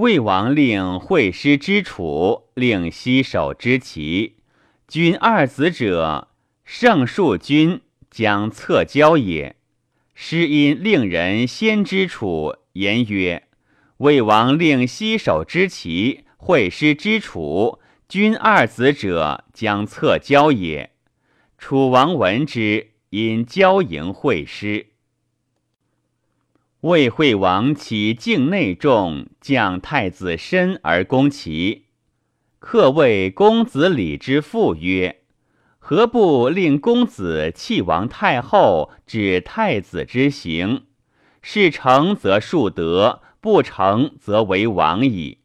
魏王令会师之楚，令西守之齐。君二子者，胜数君将策交也。师因令人先之楚，言曰：“魏王令西守之齐，会师之楚，君二子者将策交也。”楚王闻之，因交迎会师。魏惠王起境内众，将太子申而攻齐。客谓公子李之父曰：“何不令公子弃王太后，指太子之行？事成则树德，不成则为王矣。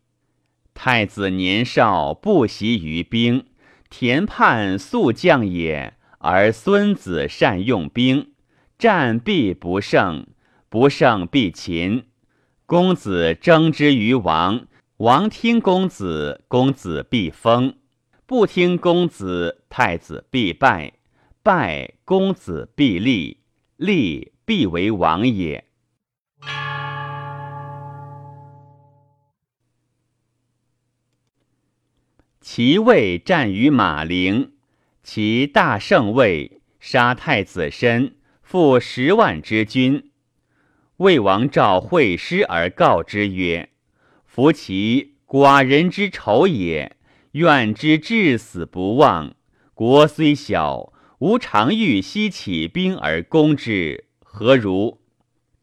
太子年少，不习于兵，田叛速将也，而孙子善用兵，战必不胜，不胜必擒。公子争之于王。”王听公子，公子必封；不听公子，太子必败。败，公子必立；立，必为王也。其魏战于马陵，其大胜魏，杀太子申，复十万之军。魏王召会师而告之曰。夫其寡人之仇也，愿之至死不忘。国虽小，吾常欲西起兵而攻之，何如？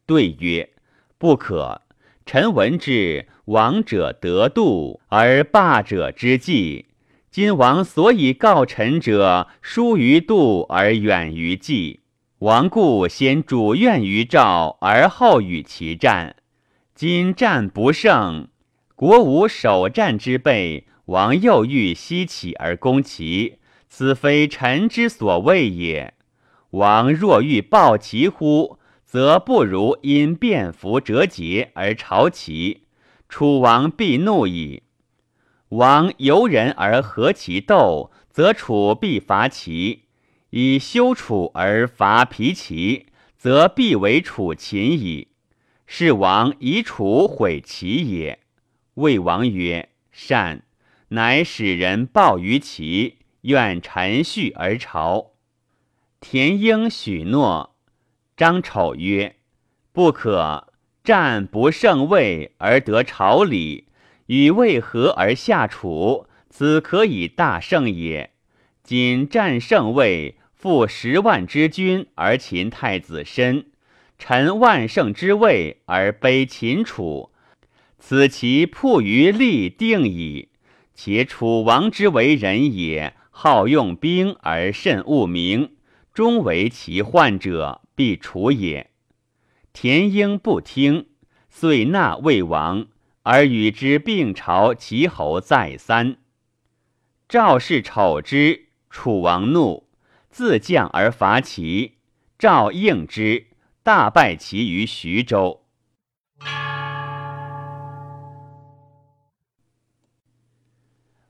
对曰：不可。臣闻之，王者得度，而霸者之计。今王所以告臣者，疏于度而远于计。王故先主愿于赵，而后与其战。今战不胜。国无首战之备，王又欲西起而攻齐，此非臣之所谓也。王若欲报齐乎，则不如因变服折节而朝齐，楚王必怒矣。王由人而和其斗，则楚必伐齐；以修楚而伐皮齐，则必为楚秦矣。是王以楚毁齐也。魏王曰：“善。”乃使人报于齐，愿臣序而朝。田婴许诺。张丑曰：“不可。战不胜魏而得朝礼，与魏和而下楚，此可以大胜也。今战胜魏，复十万之军而擒太子申，臣万胜之位而卑秦楚。”此其迫于利定矣。且楚王之为人也，好用兵而甚恶名，终为其患者，必楚也。田婴不听，遂纳魏王，而与之并朝齐侯再三。赵氏丑之，楚王怒，自将而伐齐。赵应之，大败齐于徐州。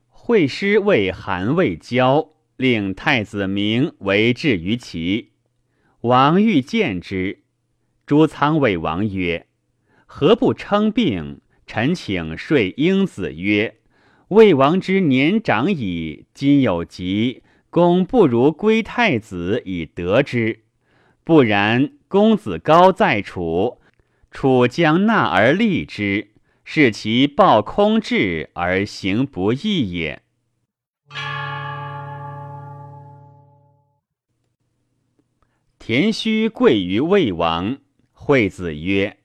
会师为韩魏交，令太子明为质于齐。王欲见之，朱仓魏王曰：“何不称病？臣请说英子曰：‘魏王之年长矣，今有疾，公不如归太子以得之。不然，公子高在楚，楚将纳而立之。’”是其抱空志而行不义也。田须贵于魏王，惠子曰：“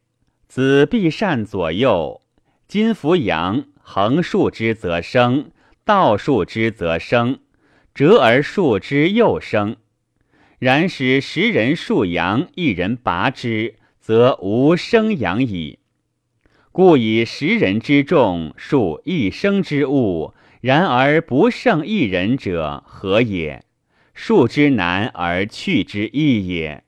子必善左右。今服阳，横竖之则生，倒竖之则生，折而竖之又生。然使十人竖阳，一人拔之，则无生阳矣。”故以十人之众数一生之物，然而不胜一人者何也？数之难而去之易也。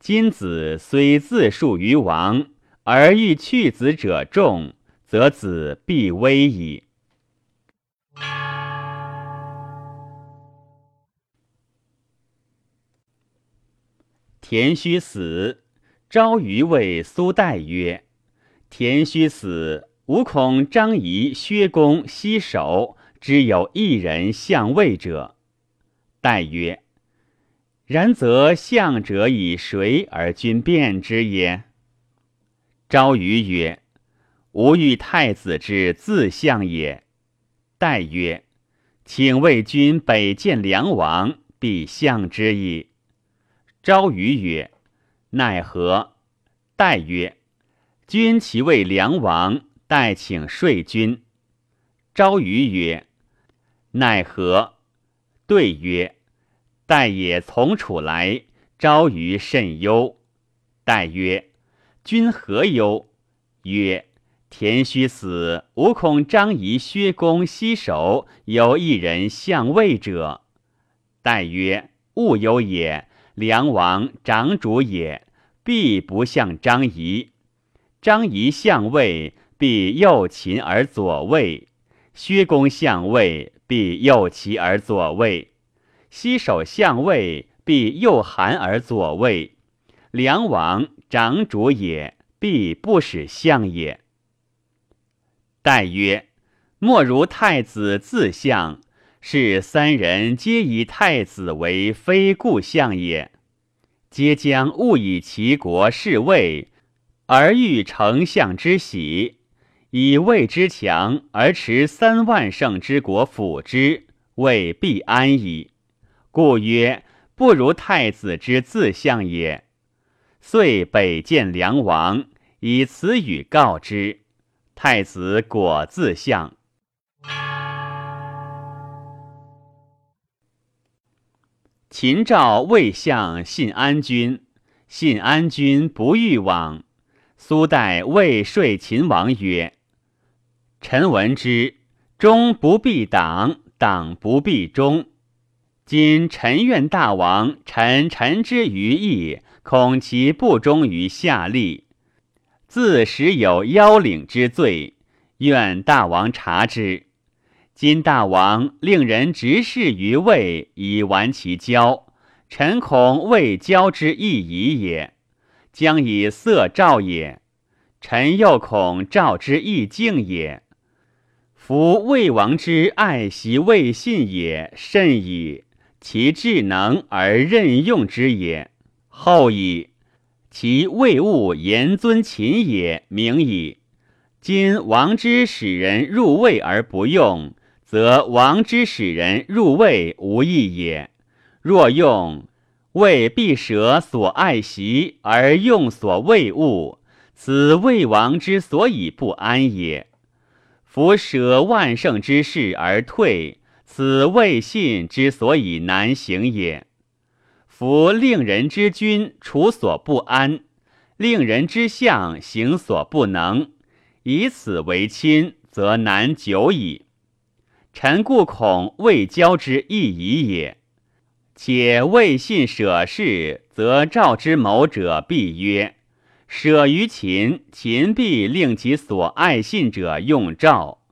今子虽自述于王，而欲去子者众，则子必危矣。田须死，昭于谓苏代曰。田须死，吾恐张仪、薛公、西守只有一人相位者。代曰：然则相者以谁而君辨之也？昭瑜曰：吾欲太子之自相也。代曰：请为君北见梁王，必相之矣。昭瑜曰：奈何？代曰：君其为梁王，待请说君。昭瑜曰：奈何？对曰：待也从楚来，昭瑜甚忧。代曰：君何忧？曰：田须死，吾恐张仪、薛公、西守有一人相位者。代曰：勿忧也。梁王长主也，必不向张仪。张仪相位，必右秦而左位；薛公相位，必右齐而左位；西守相位，必右韩而左位。梁王长主也，必不使相也。代曰：莫如太子自相。是三人皆以太子为非故相也，皆将误以其国是魏，而欲丞相之喜，以魏之强而持三万乘之国辅之，未必安矣。故曰不如太子之自相也。遂北见梁王，以此语告之，太子果自相。秦赵魏相信安君，信安君不欲往。苏代魏说秦王曰：“臣闻之，忠不必党，党不必忠。今臣愿大王臣臣之于义，恐其不忠于下吏，自实有邀领之罪，愿大王察之。”今大王令人执事于魏，以完其交，臣恐魏交之意矣也。将以色赵也，臣又恐赵之意敬也。夫魏王之爱惜魏信也甚矣，其智能而任用之也厚矣。其魏物言尊秦也明矣。今王之使人入魏而不用。则王之使人入魏无益也。若用，魏必舍所爱习而用所畏物，此魏王之所以不安也。夫舍万乘之事而退，此魏信之所以难行也。夫令人之君处所不安，令人之相行所不能，以此为亲，则难久矣。臣故恐未交之意矣也。且未信舍事，则赵之谋者必曰：舍于秦，秦必令其所爱信者用赵，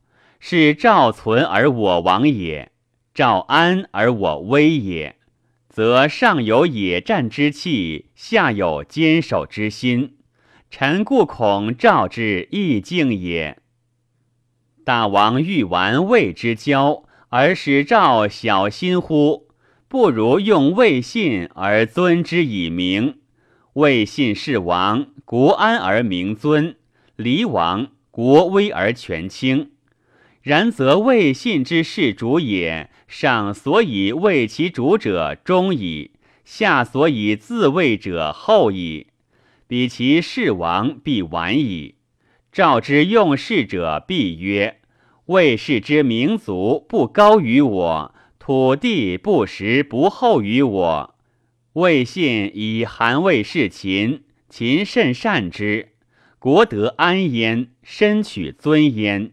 是赵存而我亡也；赵安而我危也。则上有野战之气，下有坚守之心。臣故恐赵之意境也。大王欲玩魏之交，而使赵小心乎？不如用魏信而尊之以名。魏信是王，国安而名尊；离王，国危而权倾。然则魏信之事主也，上所以为其主者忠矣，下所以自卫者厚矣。彼其事王，必晚矣。赵之用事者，必曰。魏氏之民族不高于我，土地不实不厚于我。魏信以韩魏事秦，秦甚善之，国得安焉，身取尊焉。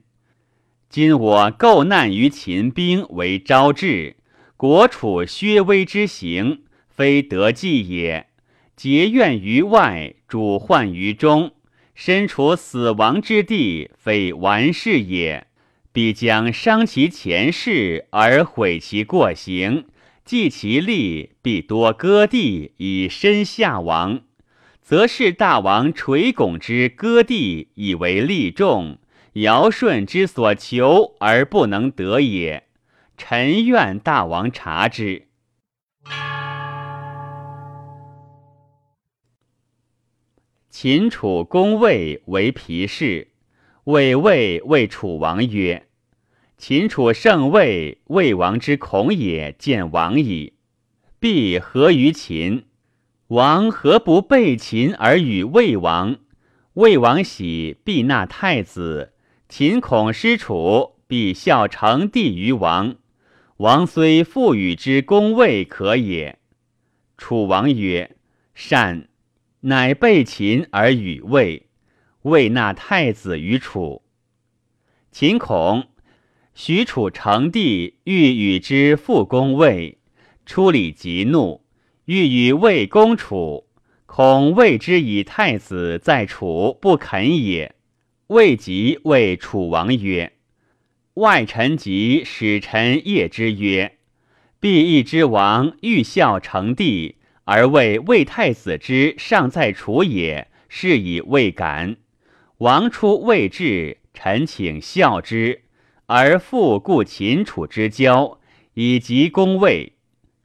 今我构难于秦兵为招致，国处削微之行，非得计也。结怨于外，主患于中，身处死亡之地，非完事也。必将伤其前世而毁其过行，继其利，必多割地以身下亡，则是大王垂拱之割地以为利众，尧舜之所求而不能得也。臣愿大王察之。秦楚公魏为皮氏，魏魏为楚王曰：“秦楚胜魏，魏王之恐也。见王矣，必何于秦？王何不备秦而与魏王？魏王喜，必纳太子。秦恐失楚，必效成帝于王。王虽复与之攻魏可也。”楚王曰：“善。”乃备秦而与魏，魏纳太子于楚。秦恐许楚成帝，欲与之复攻魏，出礼极怒，欲与魏攻楚。恐魏之以太子在楚，不肯也。魏即谓楚王曰：“外臣即使臣谒之曰：‘必义之王欲效成帝。’”而谓魏太子之尚在楚也，是以未敢。王出魏至，臣请效之，而复故秦楚之交，以及攻魏。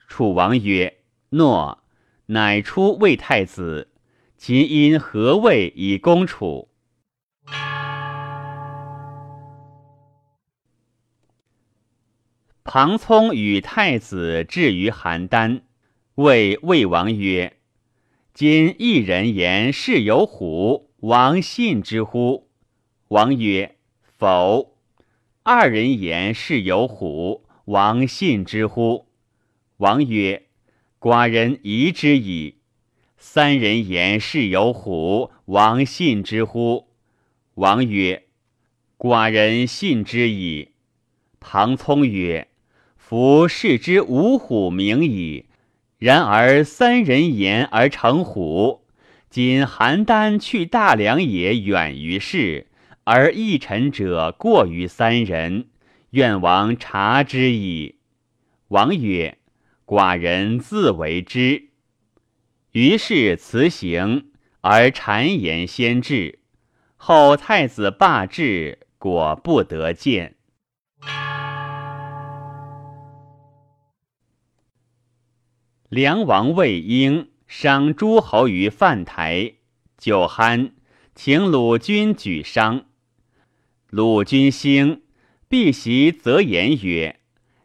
楚王曰：“诺。”乃出魏太子。秦因何魏以攻楚？庞聪与太子至于邯郸。谓魏王曰：“今一人言是有虎，王信之乎？”王曰：“否。”二人言是有虎，王信之乎？王曰：“寡人疑之矣。”三人言是有虎，王信之乎？王曰：“寡人信之矣。”庞聪曰：“夫视之五虎名矣。”然而三人言而成虎，今邯郸去大梁也远于世，而一臣者过于三人，愿王察之矣。王曰：“寡人自为之。”于是辞行，而谗言先至。后太子罢至，果不得见。梁王魏婴伤诸侯于范台，酒酣，请鲁君举觞。鲁君兴，必席则言曰：“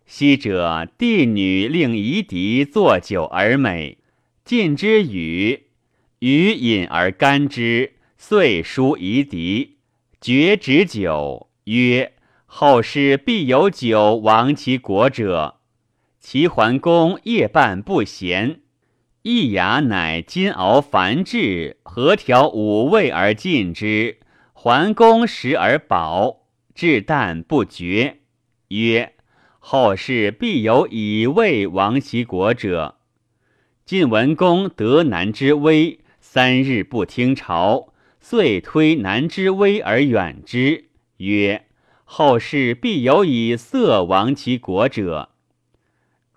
昔者帝女令夷狄作酒而美，尽之与，与饮而甘之，遂书夷狄，绝止酒，曰：后世必有酒亡其国者。”齐桓公夜半不闲，易牙乃金熬繁制，何调五味而进之。桓公食而饱，至旦不绝，曰：“后世必有以味亡其国者。”晋文公得南之威，三日不听朝，遂推南之威而远之，曰：“后世必有以色亡其国者。”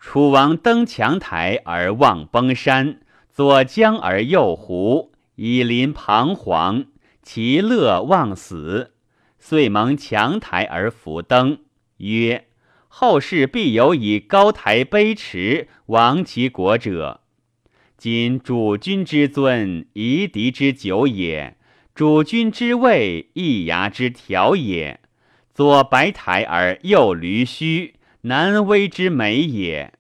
楚王登墙台而望崩山，左江而右湖，以临彷徨，其乐忘死，遂蒙墙台而伏登，曰：“后世必有以高台卑池亡其国者。今主君之尊，夷狄之酒也；主君之位，易牙之条也。左白台而右驴须。”南威之美也，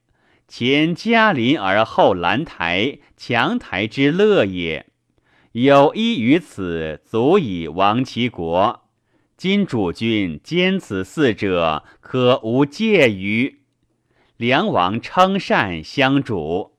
前嘉陵而后兰台，强台之乐也。有一于此，足以亡其国。今主君兼此四者，可无介于？梁王称善相主。